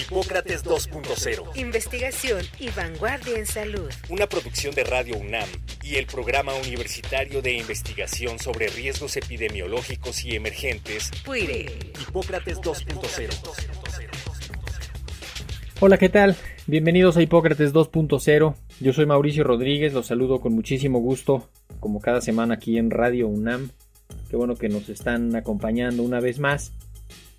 Hipócrates 2.0. Investigación y vanguardia en salud. Una producción de Radio UNAM y el Programa Universitario de Investigación sobre Riesgos Epidemiológicos y Emergentes. PUIRE. Hipócrates 2.0. Hola, ¿qué tal? Bienvenidos a Hipócrates 2.0. Yo soy Mauricio Rodríguez, los saludo con muchísimo gusto, como cada semana aquí en Radio UNAM. Qué bueno que nos están acompañando una vez más.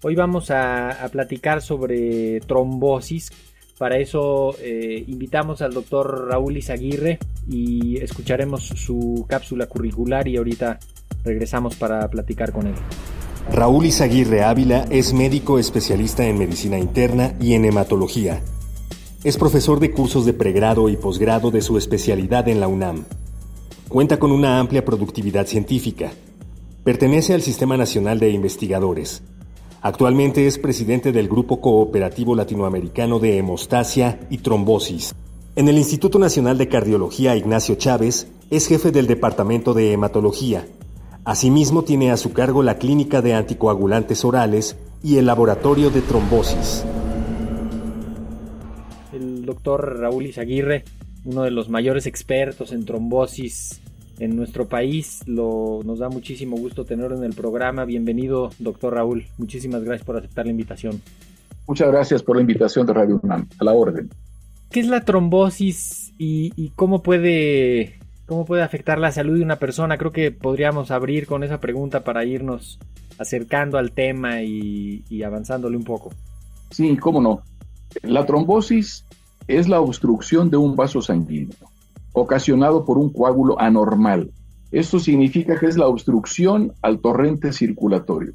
Hoy vamos a, platicar sobre trombosis. Para eso eh, invitamos al doctor Raúl Izaguirre y escucharemos su cápsula curricular y ahorita regresamos para platicar con él. Raúl Izaguirre Ávila es médico especialista en medicina interna y en hematología. Es profesor de cursos de pregrado y posgrado de su especialidad en la UNAM. Cuenta con una amplia productividad científica. Pertenece al Sistema Nacional de Investigadores Actualmente es presidente del Grupo Cooperativo Latinoamericano de Hemostasia y Trombosis. En el Instituto Nacional de Cardiología Ignacio Chávez es jefe del Departamento de Hematología. Asimismo tiene a su cargo la Clínica de Anticoagulantes Orales y el Laboratorio de Trombosis. El doctor Raúl Izaguirre, uno de los mayores expertos en trombosis en nuestro país. Lo, nos da muchísimo gusto tenerlo en el programa. Bienvenido, doctor Raúl. Muchísimas gracias por aceptar la invitación. Muchas gracias por la invitación de Radio UNAM. A la orden. ¿Qué es la trombosis y, cómo puede cómo puede afectar la salud de una persona? Creo que podríamos abrir con esa pregunta para irnos acercando al tema y, y avanzándole un poco. Sí, cómo no. La trombosis es la obstrucción de un vaso sanguíneo ocasionado por un coágulo anormal. Esto significa que es la obstrucción al torrente circulatorio.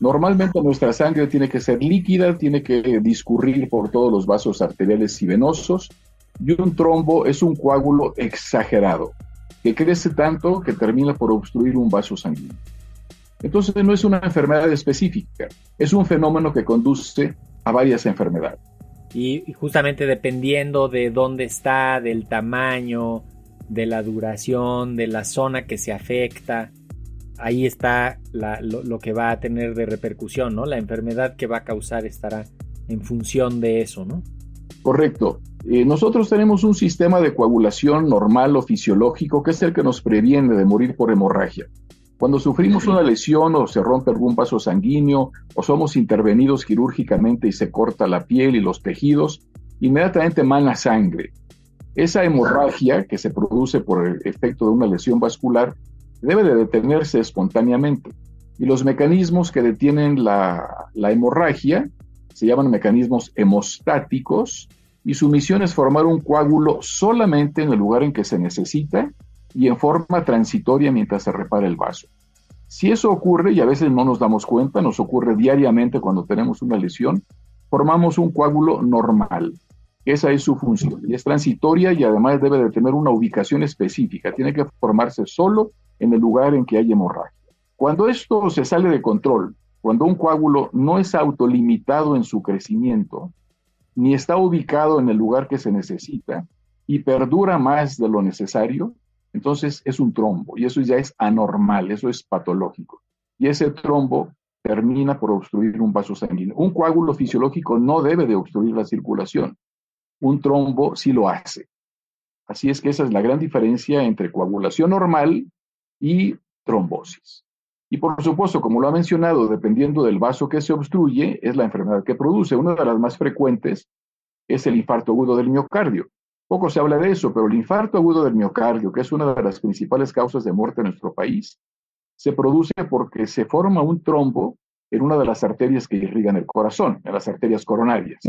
Normalmente nuestra sangre tiene que ser líquida, tiene que discurrir por todos los vasos arteriales y venosos, y un trombo es un coágulo exagerado, que crece tanto que termina por obstruir un vaso sanguíneo. Entonces no es una enfermedad específica, es un fenómeno que conduce a varias enfermedades. Y, justamente dependiendo de dónde está, del tamaño, de la duración, de la zona que se afecta, ahí está lo, que va a tener de repercusión, ¿no? La enfermedad que va a causar estará en función de eso, ¿no? Correcto. Eh, nosotros tenemos un sistema de coagulación normal o fisiológico que es el que nos previene de morir por hemorragia. Cuando sufrimos una lesión o se rompe algún vaso sanguíneo o somos intervenidos quirúrgicamente y se corta la piel y los tejidos, inmediatamente mana sangre. Esa hemorragia que se produce por el efecto de una lesión vascular debe de detenerse espontáneamente. Y los mecanismos que detienen la, la hemorragia se llaman mecanismos hemostáticos y su misión es formar un coágulo solamente en el lugar en que se necesita y en forma transitoria mientras se repara el vaso. Si eso ocurre, y a veces no nos damos cuenta, nos ocurre diariamente cuando tenemos una lesión, formamos un coágulo normal. Esa es su función. Y es transitoria y además debe de tener una ubicación específica. Tiene que formarse solo en el lugar en que hay hemorragia. Cuando esto se sale de control, cuando un coágulo no es autolimitado en su crecimiento, ni está ubicado en el lugar que se necesita y perdura más de lo necesario, entonces es un trombo y eso ya es anormal, eso es patológico. Y ese trombo termina por obstruir un vaso sanguíneo. Un coágulo fisiológico no debe de obstruir la circulación. Un trombo sí lo hace. Así es que esa es la gran diferencia entre coagulación normal y trombosis. Y por supuesto, como lo ha mencionado, dependiendo del vaso que se obstruye, es la enfermedad que produce. Una de las más frecuentes es el infarto agudo del miocardio. Poco se habla de eso, pero el infarto agudo del miocardio, que es una de las principales causas de muerte en nuestro país, se produce porque se forma un trombo en una de las arterias que irrigan el corazón, en las arterias coronarias.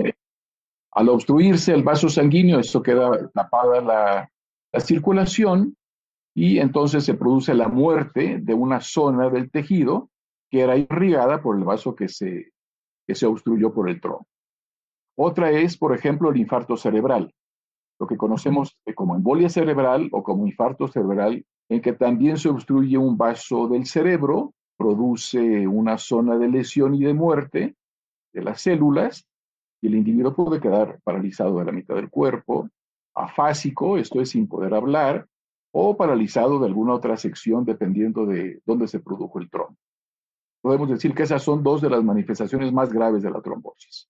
Al obstruirse el vaso sanguíneo, eso queda tapada la, la circulación y entonces se produce la muerte de una zona del tejido que era irrigada por el vaso que se, que se obstruyó por el trombo. Otra es, por ejemplo, el infarto cerebral lo que conocemos como embolia cerebral o como infarto cerebral en que también se obstruye un vaso del cerebro, produce una zona de lesión y de muerte de las células y el individuo puede quedar paralizado de la mitad del cuerpo, afásico, esto es sin poder hablar, o paralizado de alguna otra sección dependiendo de dónde se produjo el trombo. Podemos decir que esas son dos de las manifestaciones más graves de la trombosis.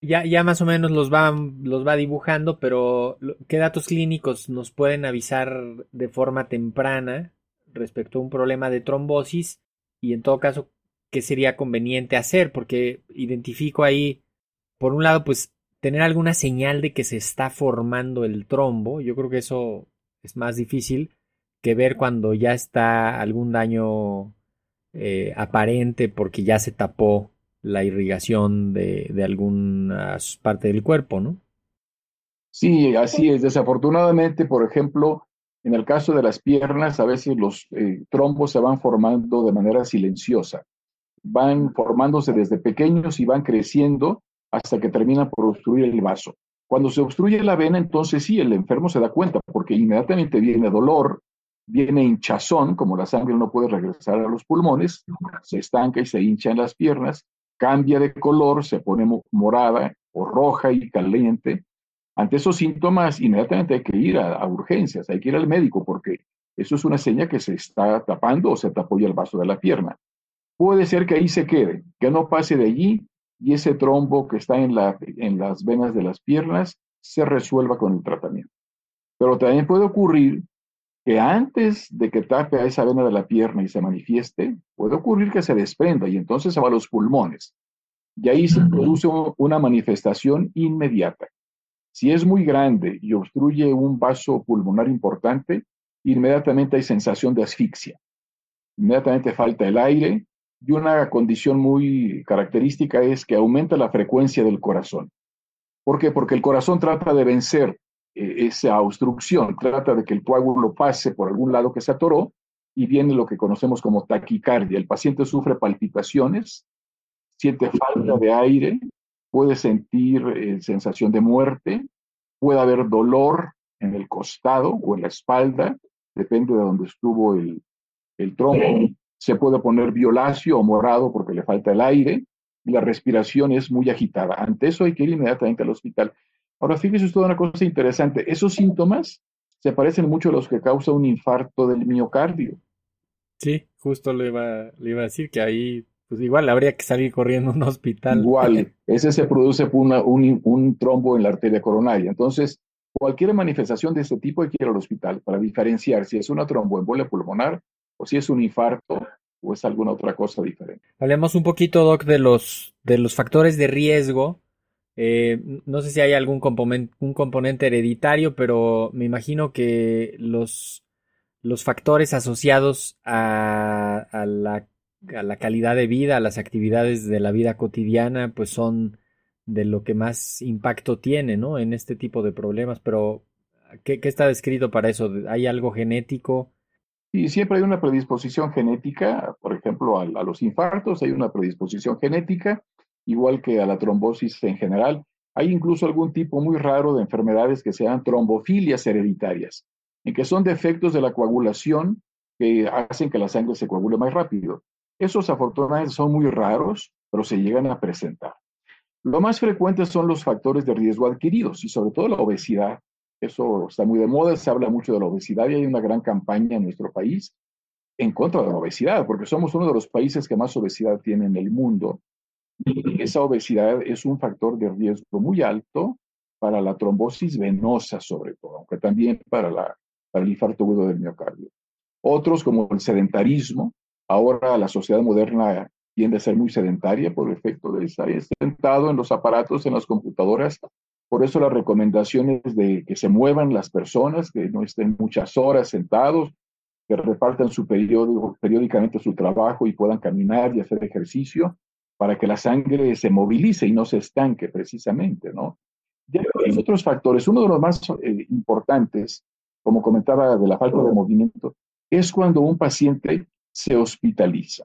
Ya, ya más o menos los va, los va dibujando, pero ¿qué datos clínicos nos pueden avisar de forma temprana respecto a un problema de trombosis? Y en todo caso, ¿qué sería conveniente hacer? Porque identifico ahí, por un lado, pues tener alguna señal de que se está formando el trombo. Yo creo que eso es más difícil que ver cuando ya está algún daño eh, aparente porque ya se tapó la irrigación de, de alguna del cuerpo, ¿no? Sí, así es. Desafortunadamente, por ejemplo, en el caso de las piernas, a veces los eh, trombos se van formando de manera silenciosa. Van formándose desde pequeños y van creciendo hasta que terminan por obstruir el vaso. Cuando se obstruye la vena, entonces sí, el enfermo se da cuenta, porque inmediatamente viene dolor, viene hinchazón, como la sangre no puede regresar a los pulmones, se estanca y se hincha en las piernas, cambia de color, se pone morada o roja y caliente. Ante esos síntomas, inmediatamente hay que ir a, urgencias, hay que ir al médico, porque eso es una señal que se está tapando o se tapó ya el vaso de la pierna. Puede ser que ahí se quede, que no pase de allí y ese trombo que está en, la, en las venas de las piernas se resuelva con el tratamiento. Pero también puede ocurrir que antes de que tape a esa vena de la pierna y se manifieste, puede ocurrir que se desprenda y entonces se va a los pulmones. Y ahí se produce una manifestación inmediata. Si es muy grande y obstruye un vaso pulmonar importante, inmediatamente hay sensación de asfixia. Inmediatamente falta el aire, y una condición muy característica es que aumenta la frecuencia del corazón. ¿Por qué? Porque el corazón trata de vencer esa obstrucción, trata de que el coágulo pase por algún lado que se atoró y viene lo que conocemos como taquicardia. El paciente sufre palpitaciones, siente falta de aire, puede sentir eh, sensación de muerte, puede haber dolor en el costado o en la espalda, depende de donde estuvo el, el trombo se puede poner violáceo o morado porque le falta el aire y la respiración es muy agitada. Ante eso hay que ir inmediatamente al hospital. Ahora, fíjese usted una cosa interesante. Esos síntomas se parecen mucho a los que causa un infarto del miocardio. Sí, justo le iba, le iba a decir que ahí, pues igual habría que salir corriendo a un hospital. Igual, ese se produce por un, un trombo en la arteria coronaria. Entonces, cualquier manifestación de este tipo hay que ir al hospital para diferenciar si es una tromboembolia pulmonar o si es un infarto o es alguna otra cosa diferente. Hablemos un poquito, Doc, de los, de los factores de riesgo. Eh, no sé si hay algún componente, un componente hereditario, pero me imagino que los, los factores asociados a, a, la, a la calidad de vida, a las actividades de la vida cotidiana, pues son de lo que más impacto tiene, ¿no? En este tipo de problemas, pero ¿qué, qué está descrito para eso? ¿Hay algo genético? Y siempre hay una predisposición genética, por ejemplo, a, los infartos hay una predisposición genética, igual que a la trombosis en general. Hay incluso algún tipo muy raro de enfermedades que se llaman trombofilias hereditarias, en que son defectos de la coagulación que hacen que la sangre se coagule más rápido. Esos afortunadamente son muy raros, pero se llegan a presentar. Lo más frecuente son los factores de riesgo adquiridos y sobre todo la obesidad, eso está muy de moda, se habla mucho de la obesidad y hay una gran campaña en nuestro país en contra de la obesidad, porque somos uno de los países que más obesidad tiene en el mundo. Esa obesidad es un factor de riesgo muy alto para la trombosis venosa, sobre todo, aunque también para, la, para el infarto agudo del miocardio. Otros, como el sedentarismo, ahora la sociedad moderna tiende a ser muy sedentaria por efecto de estar sentado en los aparatos, en las computadoras, por eso las recomendaciones de que se muevan las personas, que no estén muchas horas sentados, que repartan su periódico, periódicamente su trabajo y puedan caminar y hacer ejercicio para que la sangre se movilice y no se estanque precisamente, ¿no? Ya hay otros factores. Uno de los más eh, importantes, como comentaba de la falta de movimiento, es cuando un paciente se hospitaliza.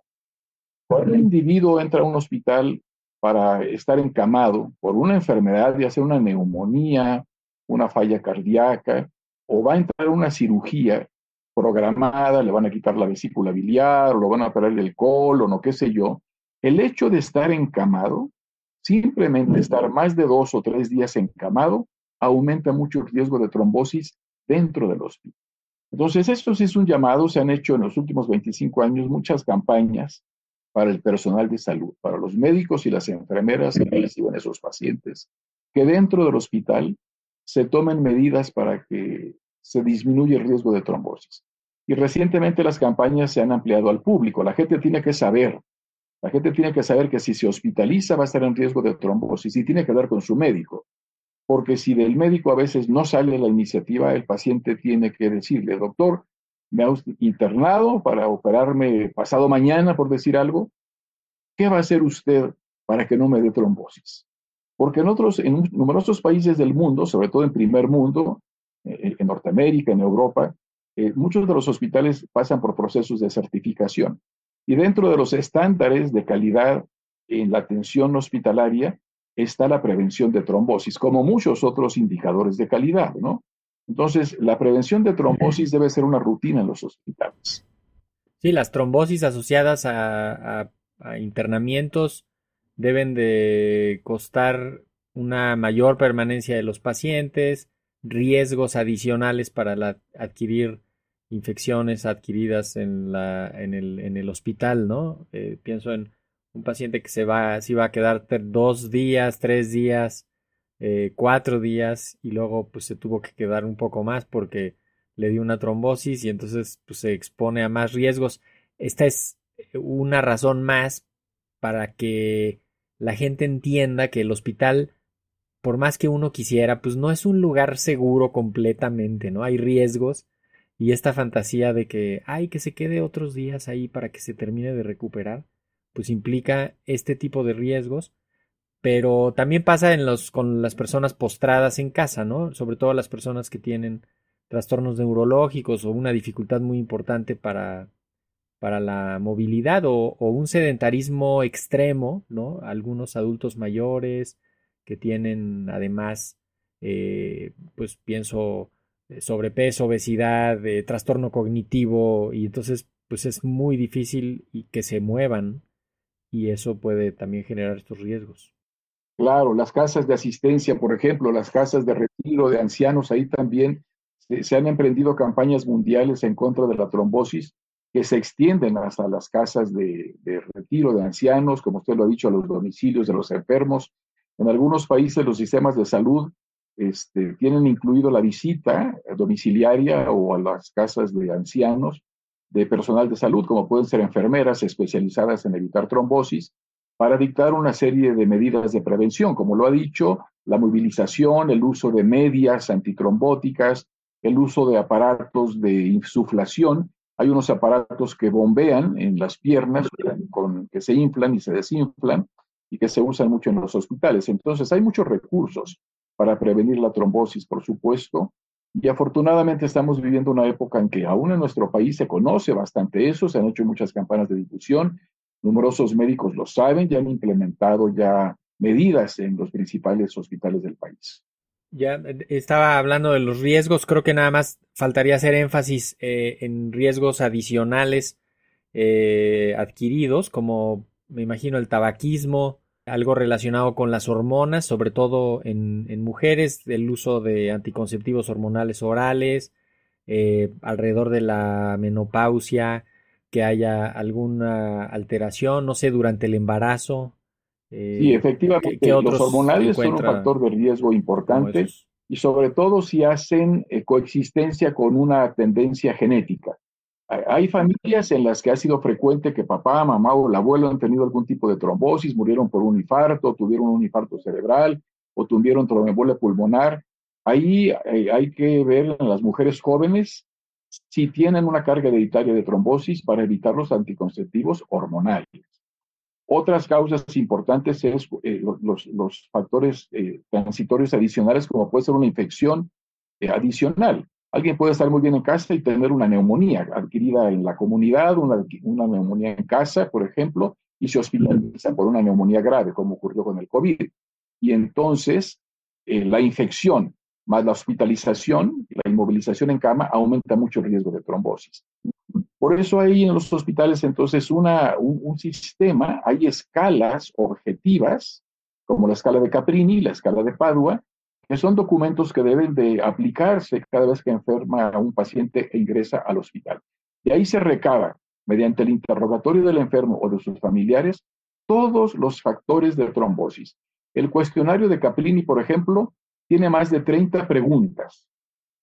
Cuando un individuo entra a un hospital para estar encamado por una enfermedad, ya sea una neumonía, una falla cardíaca, o va a entrar a una cirugía programada, le van a quitar la vesícula biliar, o lo van a operar el colon, o qué sé yo. El hecho de estar encamado, simplemente estar más de dos o tres días encamado, aumenta mucho el riesgo de trombosis dentro del hospital. Entonces, esto sí es un llamado, se han hecho en los últimos 25 años muchas campañas para el personal de salud, para los médicos y las enfermeras que reciben esos pacientes, que dentro del hospital se tomen medidas para que se disminuya el riesgo de trombosis. Y recientemente las campañas se han ampliado al público. La gente tiene que saber, la gente tiene que saber que si se hospitaliza va a estar en riesgo de trombosis y tiene que hablar con su médico. Porque si del médico a veces no sale la iniciativa, el paciente tiene que decirle, doctor, me ha internado para operarme pasado mañana, por decir algo. ¿Qué va a hacer usted para que no me dé trombosis? Porque en otros, en numerosos países del mundo, sobre todo en primer mundo, eh, en Norteamérica, en Europa, eh, muchos de los hospitales pasan por procesos de certificación. Y dentro de los estándares de calidad en la atención hospitalaria está la prevención de trombosis, como muchos otros indicadores de calidad, ¿no? Entonces, la prevención de trombosis debe ser una rutina en los hospitales. Sí, las trombosis asociadas a, internamientos deben de costar una mayor permanencia de los pacientes, riesgos adicionales para adquirir infecciones adquiridas en, la, en, el, en el hospital, ¿no? Eh, pienso en un paciente que se va, se va a quedar dos días, tres días eh, cuatro días y luego pues se tuvo que quedar un poco más porque le dio una trombosis y entonces pues se expone a más riesgos. Esta es eh, una razón más para que la gente entienda que el hospital, por más que uno quisiera, pues no es un lugar seguro completamente, ¿no? Hay riesgos y esta fantasía de que, hay que se quede otros días ahí para que se termine de recuperar, pues implica este tipo de riesgos pero también pasa en los, con las personas postradas en casa, ¿no? Sobre todo las personas que tienen trastornos neurológicos o una dificultad muy importante para, para la movilidad o, un sedentarismo extremo, ¿no? Algunos adultos mayores que tienen además, eh, pues pienso, sobrepeso, obesidad, eh, trastorno cognitivo y entonces pues es muy difícil y que se muevan y eso puede también generar estos riesgos. Claro, las casas de asistencia, por ejemplo, las casas de retiro de ancianos, ahí también se, han emprendido campañas mundiales en contra de la trombosis que se extienden hasta las casas de, retiro de ancianos, como usted lo ha dicho, a los domicilios de los enfermos. En algunos países los sistemas de salud este, tienen incluido la visita domiciliaria o a las casas de ancianos de personal de salud, como pueden ser enfermeras especializadas en evitar trombosis, para dictar una serie de medidas de prevención, como lo ha dicho, la movilización, el uso de medias antitrombóticas, el uso de aparatos de insuflación. Hay unos aparatos que bombean en las piernas, con, que se inflan y se desinflan y que se usan mucho en los hospitales. Entonces, hay muchos recursos para prevenir la trombosis, por supuesto. Y afortunadamente estamos viviendo una época en que aún en nuestro país se conoce bastante eso, se han hecho muchas campañas de difusión, Numerosos médicos lo saben, ya han implementado ya medidas en los principales hospitales del país. Ya estaba hablando de los riesgos, creo que nada más faltaría hacer énfasis eh, en riesgos adicionales eh, adquiridos, como me imagino el tabaquismo, algo relacionado con las hormonas, sobre todo en, mujeres, el uso de anticonceptivos hormonales orales, alrededor de la menopausia, que haya alguna alteración, no sé, durante el embarazo. Eh, sí, efectivamente, los hormonales son un factor de riesgo importante y sobre todo si hacen eh, coexistencia con una tendencia genética. Hay familias en las que ha sido frecuente que papá, mamá o el abuelo han tenido algún tipo de trombosis, murieron por un infarto, tuvieron un infarto cerebral o tuvieron tromboembolia pulmonar. Ahí eh, hay que ver en las mujeres jóvenes si tienen una carga hereditaria de trombosis para evitar los anticonceptivos hormonales. Otras causas importantes es eh, los, factores eh, transitorios adicionales, como puede ser una infección eh, adicional. Alguien puede estar muy bien en casa y tener una neumonía adquirida en la comunidad, una, neumonía en casa, por ejemplo, y se hospitaliza por una neumonía grave, como ocurrió con el COVID. Y entonces la infección más la hospitalización, la inmovilización en cama, aumenta mucho el riesgo de trombosis. Por eso hay en los hospitales entonces una, un, sistema, hay escalas objetivas, como la escala de Caprini, la escala de Padua, que son documentos que deben de aplicarse cada vez que enferma a un paciente e ingresa al hospital. Y ahí se recaba, mediante el interrogatorio del enfermo o de sus familiares, todos los factores de trombosis. El cuestionario de Caprini, por ejemplo, tiene más de 30 preguntas.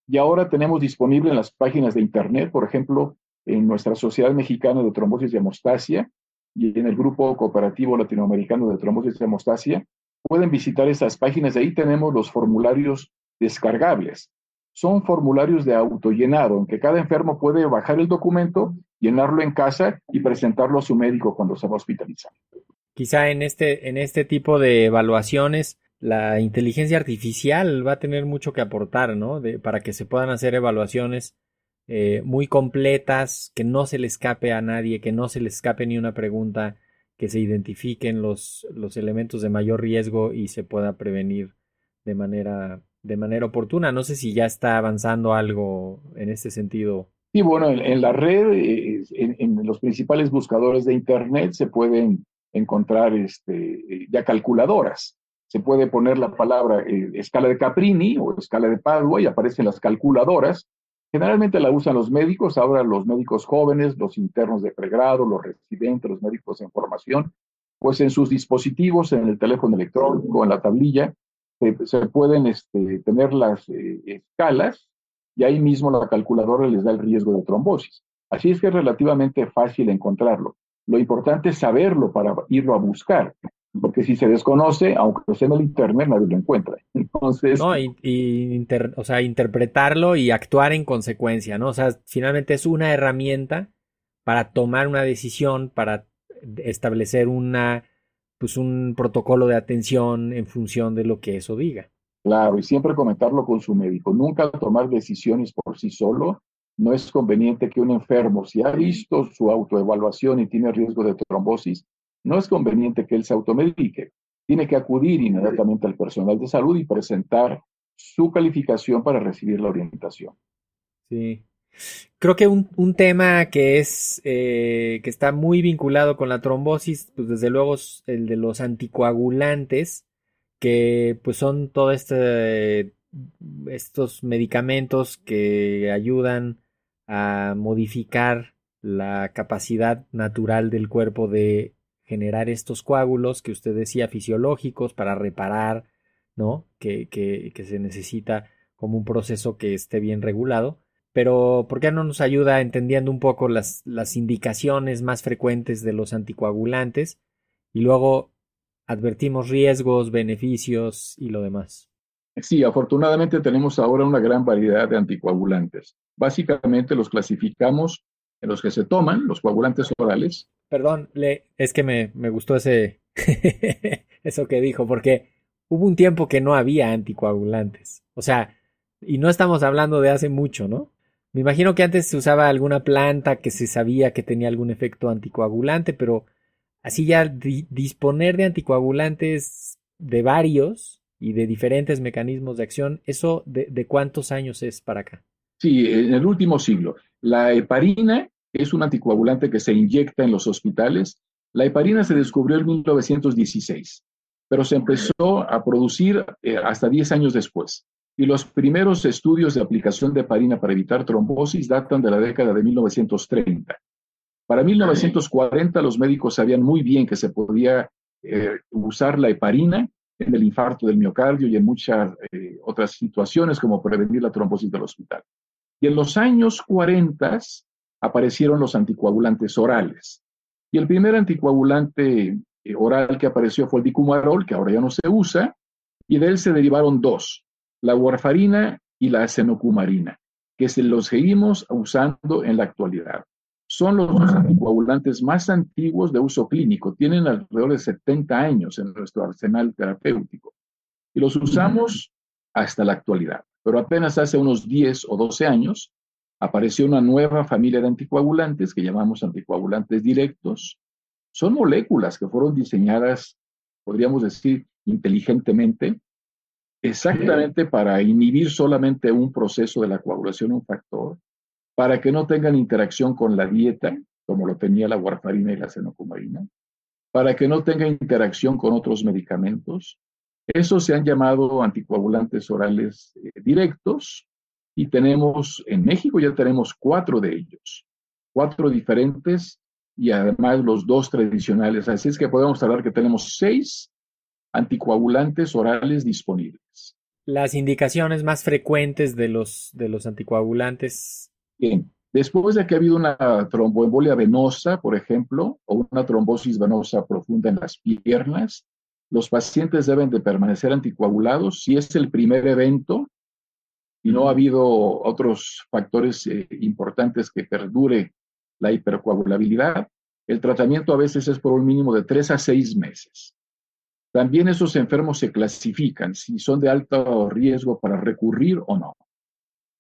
Y ahora tenemos disponible en las páginas de Internet, por ejemplo, en nuestra Sociedad Mexicana de Trombosis y Hemostasia y en el Grupo Cooperativo Latinoamericano de Trombosis y Hemostasia, pueden visitar esas páginas. Ahí tenemos los formularios descargables. Son formularios de autollenado en que cada enfermo puede bajar el documento, llenarlo en casa y presentarlo a su médico cuando se va a hospitalizar. Quizá en este, en este tipo de evaluaciones la inteligencia artificial va a tener mucho que aportar, ¿no? para que se puedan hacer evaluaciones eh, muy completas, que no se le escape a nadie, que no se le escape ni una pregunta, que se identifiquen los, los elementos de mayor riesgo y se pueda prevenir de manera, de manera oportuna. No sé si ya está avanzando algo en este sentido. Sí, bueno, en, la red, eh, en, en, los principales buscadores de Internet se pueden encontrar este, ya calculadoras se puede poner la palabra eh, escala de Caprini o escala de Padua y aparecen las calculadoras. Generalmente la usan los médicos, ahora los médicos jóvenes, los internos de pregrado, los residentes, los médicos en formación, pues en sus dispositivos, en el teléfono electrónico, en la tablilla, se pueden este, tener las eh, escalas y ahí mismo la calculadora les da el riesgo de trombosis. Así es que es relativamente fácil encontrarlo. Lo importante es saberlo para irlo a buscar porque si se desconoce, aunque esté en el internet, nadie lo encuentra. Entonces. No, y, o sea, interpretarlo y actuar en consecuencia, ¿no? O sea, finalmente es una herramienta para tomar una decisión, para establecer una, pues un protocolo de atención en función de lo que eso diga. Claro, y siempre comentarlo con su médico. Nunca tomar decisiones por sí solo. No es conveniente que un enfermo, si ha visto su autoevaluación y tiene riesgo de trombosis, no es conveniente que él se automedique. Tiene que acudir inmediatamente al personal de salud y presentar su calificación para recibir la orientación. Sí. Creo que un, tema que es eh, que está muy vinculado con la trombosis, pues desde luego es el de los anticoagulantes, que pues son todos este, estos medicamentos que ayudan a modificar la capacidad natural del cuerpo de generar estos coágulos que usted decía fisiológicos para reparar, ¿no? Que, que, que, se necesita como un proceso que esté bien regulado. Pero, ¿por qué no nos ayuda entendiendo un poco las, las indicaciones más frecuentes de los anticoagulantes? Y luego advertimos riesgos, beneficios y lo demás. Sí, afortunadamente tenemos ahora una gran variedad de anticoagulantes. Básicamente los clasificamos los que se toman, los coagulantes orales, Perdón, es que me, me gustó ese eso que dijo, porque hubo un tiempo que no había anticoagulantes. O sea, y no estamos hablando de hace mucho, ¿no? Me imagino que antes se usaba alguna planta que se sabía que tenía algún efecto anticoagulante, pero así ya disponer de anticoagulantes de varios y de diferentes mecanismos de acción, ¿eso de, de cuántos años es para acá? Sí, en el último siglo. La heparina es un anticoagulante que se inyecta en los hospitales. La heparina se descubrió en 1916, pero se empezó a producir eh, hasta 10 años después. Y los primeros estudios de aplicación de heparina para evitar trombosis datan de la década de 1930. Para 1940 los médicos sabían muy bien que se podía eh, usar la heparina en el infarto del miocardio y en muchas eh, otras situaciones como prevenir la trombosis del hospital. Y en los años 40 aparecieron los anticoagulantes orales. Y el primer anticoagulante eh, oral que apareció fue el dicumarol, que ahora ya no se usa, y de él se derivaron dos, la warfarina y la acenocumarina, que se los seguimos usando en la actualidad. Son los anticoagulantes más antiguos de uso clínico, tienen alrededor de 70 años en nuestro arsenal terapéutico. Y los usamos hasta la actualidad. Pero apenas hace unos 10 o 12 años apareció una nueva familia de anticoagulantes que llamamos anticoagulantes directos. Son moléculas que fueron diseñadas, podríamos decir, inteligentemente exactamente para inhibir solamente un proceso de la coagulación, un factor, para que no tengan interacción con la dieta, como lo tenía la warfarina y la senocumarina, para que no tenga interacción con otros medicamentos. Esos se han llamado anticoagulantes orales eh, directos y tenemos, en México ya tenemos cuatro de ellos, cuatro diferentes y además los dos tradicionales. Así es que podemos hablar que tenemos seis anticoagulantes orales disponibles. Las indicaciones más frecuentes de los, de los anticoagulantes. Bien, después de que ha habido una tromboembolia venosa, por ejemplo, o una trombosis venosa profunda en las piernas, los pacientes deben de permanecer anticoagulados. Si es el primer evento y no ha habido otros factores eh, importantes que perdure la hipercoagulabilidad, el tratamiento a veces es por un mínimo de tres a seis meses. También esos enfermos se clasifican si son de alto riesgo para recurrir o no.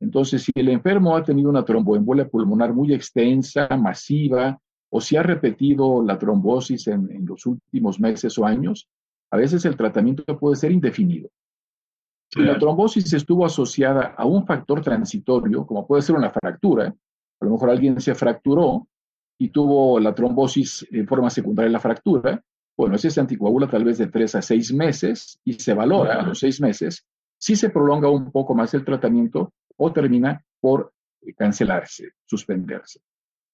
Entonces, si el enfermo ha tenido una tromboembolia pulmonar muy extensa, masiva, o si ha repetido la trombosis en, en, los últimos meses o años, a veces el tratamiento puede ser indefinido. Si la trombosis estuvo asociada a un factor transitorio, como puede ser una fractura, a lo mejor alguien se fracturó y tuvo la trombosis en forma secundaria de la fractura, bueno, ese se anticoagula tal vez de tres a seis meses y se valora a los seis meses. Si se prolonga un poco más el tratamiento o termina por cancelarse, suspenderse.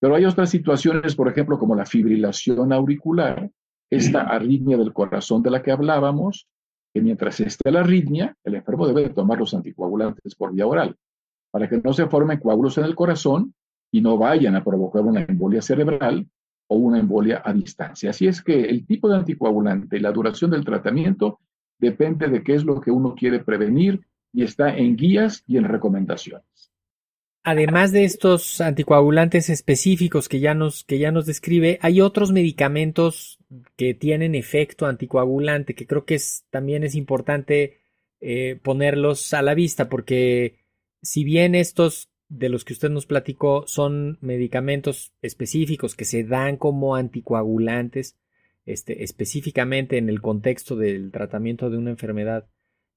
Pero hay otras situaciones, por ejemplo, como la fibrilación auricular, esta arritmia del corazón de la que hablábamos, que mientras esté la arritmia, el enfermo debe tomar los anticoagulantes por vía oral, para que no se formen coágulos en el corazón y no vayan a provocar una embolia cerebral o una embolia a distancia. Así es que el tipo de anticoagulante y la duración del tratamiento depende de qué es lo que uno quiere prevenir y está en guías y en recomendaciones. Además de estos anticoagulantes específicos que ya nos, que ya nos describe, hay otros medicamentos que tienen efecto anticoagulante, que creo que también es importante eh, ponerlos a la vista, porque si bien estos de los que usted nos platicó son medicamentos específicos que se dan como anticoagulantes, este, específicamente en el contexto del tratamiento de una enfermedad.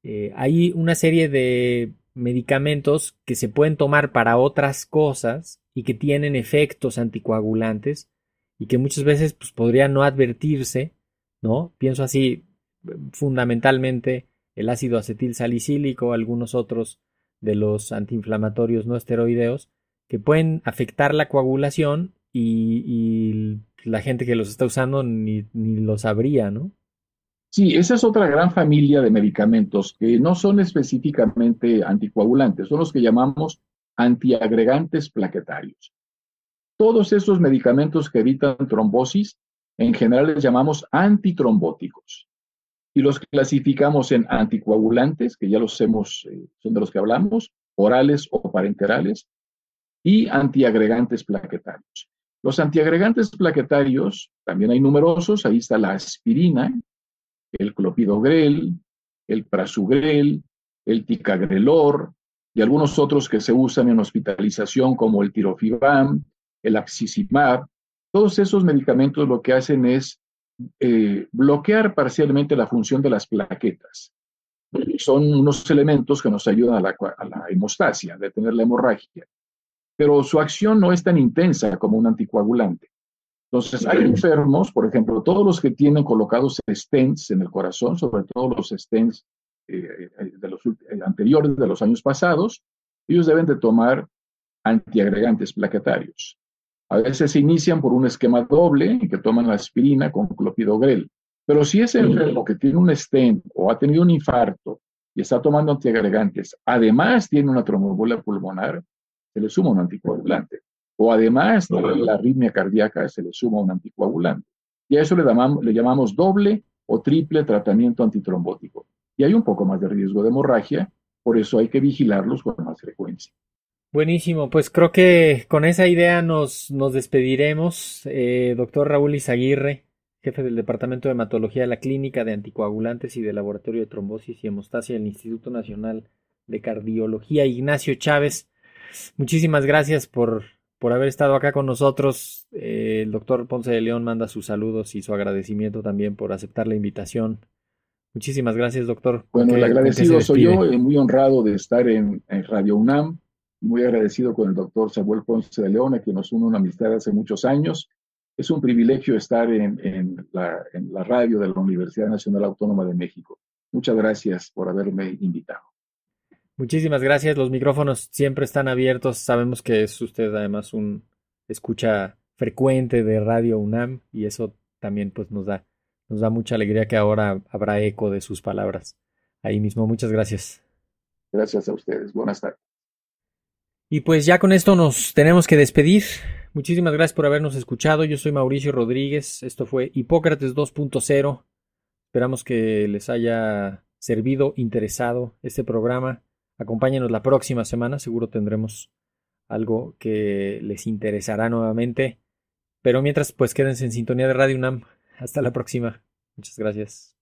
Eh, hay una serie de medicamentos que se pueden tomar para otras cosas y que tienen efectos anticoagulantes y que muchas veces pues, podría no advertirse, ¿no? Pienso así fundamentalmente el ácido acetil salicílico, algunos otros de los antiinflamatorios no esteroideos que pueden afectar la coagulación y, la gente que los está usando ni, ni lo sabría, ¿no? Sí, esa es otra gran familia de medicamentos que no son específicamente anticoagulantes, son los que llamamos antiagregantes plaquetarios. Todos esos medicamentos que evitan trombosis, en general les llamamos antitrombóticos y los clasificamos en anticoagulantes, que ya los hemos, eh, son de los que hablamos, orales o parenterales, y antiagregantes plaquetarios. Los antiagregantes plaquetarios, también hay numerosos, ahí está la aspirina, el clopidogrel, el prasugrel, el ticagrelor y algunos otros que se usan en hospitalización como el tirofibam, el axicimab. Todos esos medicamentos lo que hacen es eh, bloquear parcialmente la función de las plaquetas. Son unos elementos que nos ayudan a la, a la hemostasia, a detener la hemorragia. Pero su acción no es tan intensa como un anticoagulante. Entonces, hay enfermos, por ejemplo, todos los que tienen colocados stents en el corazón, sobre todo los stents eh, eh, de los anteriores de los años pasados, ellos deben de tomar antiagregantes plaquetarios. A veces se inician por un esquema doble que toman la aspirina con clopidogrel. Pero si ese enfermo que tiene un stent o ha tenido un infarto y está tomando antiagregantes, además tiene una tromboembolia pulmonar, se le suma un anticoagulante. O además de la arritmia cardíaca, se le suma un anticoagulante. Y a eso le, llamamos, le llamamos doble o triple tratamiento antitrombótico. Y hay un poco más de riesgo de hemorragia, por eso hay que vigilarlos con más frecuencia. Buenísimo, pues creo que con esa idea nos, nos despediremos. Eh, doctor Raúl Izaguirre, jefe del Departamento de Hematología de la Clínica de Anticoagulantes y del Laboratorio de Trombosis y Hemostasia del Instituto Nacional de Cardiología, Ignacio Chávez. Muchísimas gracias por, por haber estado acá con nosotros. el doctor Ponce de León manda sus saludos y su agradecimiento también por aceptar la invitación. Muchísimas gracias, doctor. Bueno, el agradecido soy yo, eh, muy honrado de estar en, Radio UNAM, muy agradecido con el doctor Samuel Ponce de León, a quien nos une una amistad hace muchos años. Es un privilegio estar en, la, en la radio de la Universidad Nacional Autónoma de México. Muchas gracias por haberme invitado. Muchísimas gracias. Los micrófonos siempre están abiertos. Sabemos que es usted además un escucha frecuente de Radio UNAM y eso también pues nos da nos da mucha alegría que ahora habrá eco de sus palabras. Ahí mismo, muchas gracias. Gracias a ustedes. Buenas tardes. Y pues ya con esto nos tenemos que despedir. Muchísimas gracias por habernos escuchado. Yo soy Mauricio Rodríguez. Esto fue Hipócrates 2.0. Esperamos que les haya servido, interesado este programa. Acompáñenos la próxima semana. Seguro tendremos algo que les interesará nuevamente. Pero mientras, pues quédense en sintonía de Radio UNAM. Hasta la próxima. Muchas gracias.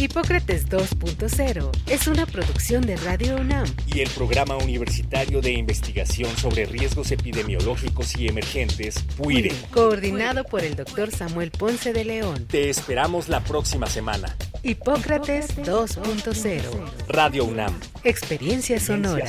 Hipócrates 2.0 es una producción de Radio UNAM y el Programa Universitario de Investigación sobre Riesgos Epidemiológicos y Emergentes, PUIRE, coordinado por el doctor Samuel Ponce de León. Te esperamos la próxima semana. Hipócrates 2.0 Radio UNAM. Experiencia sonora.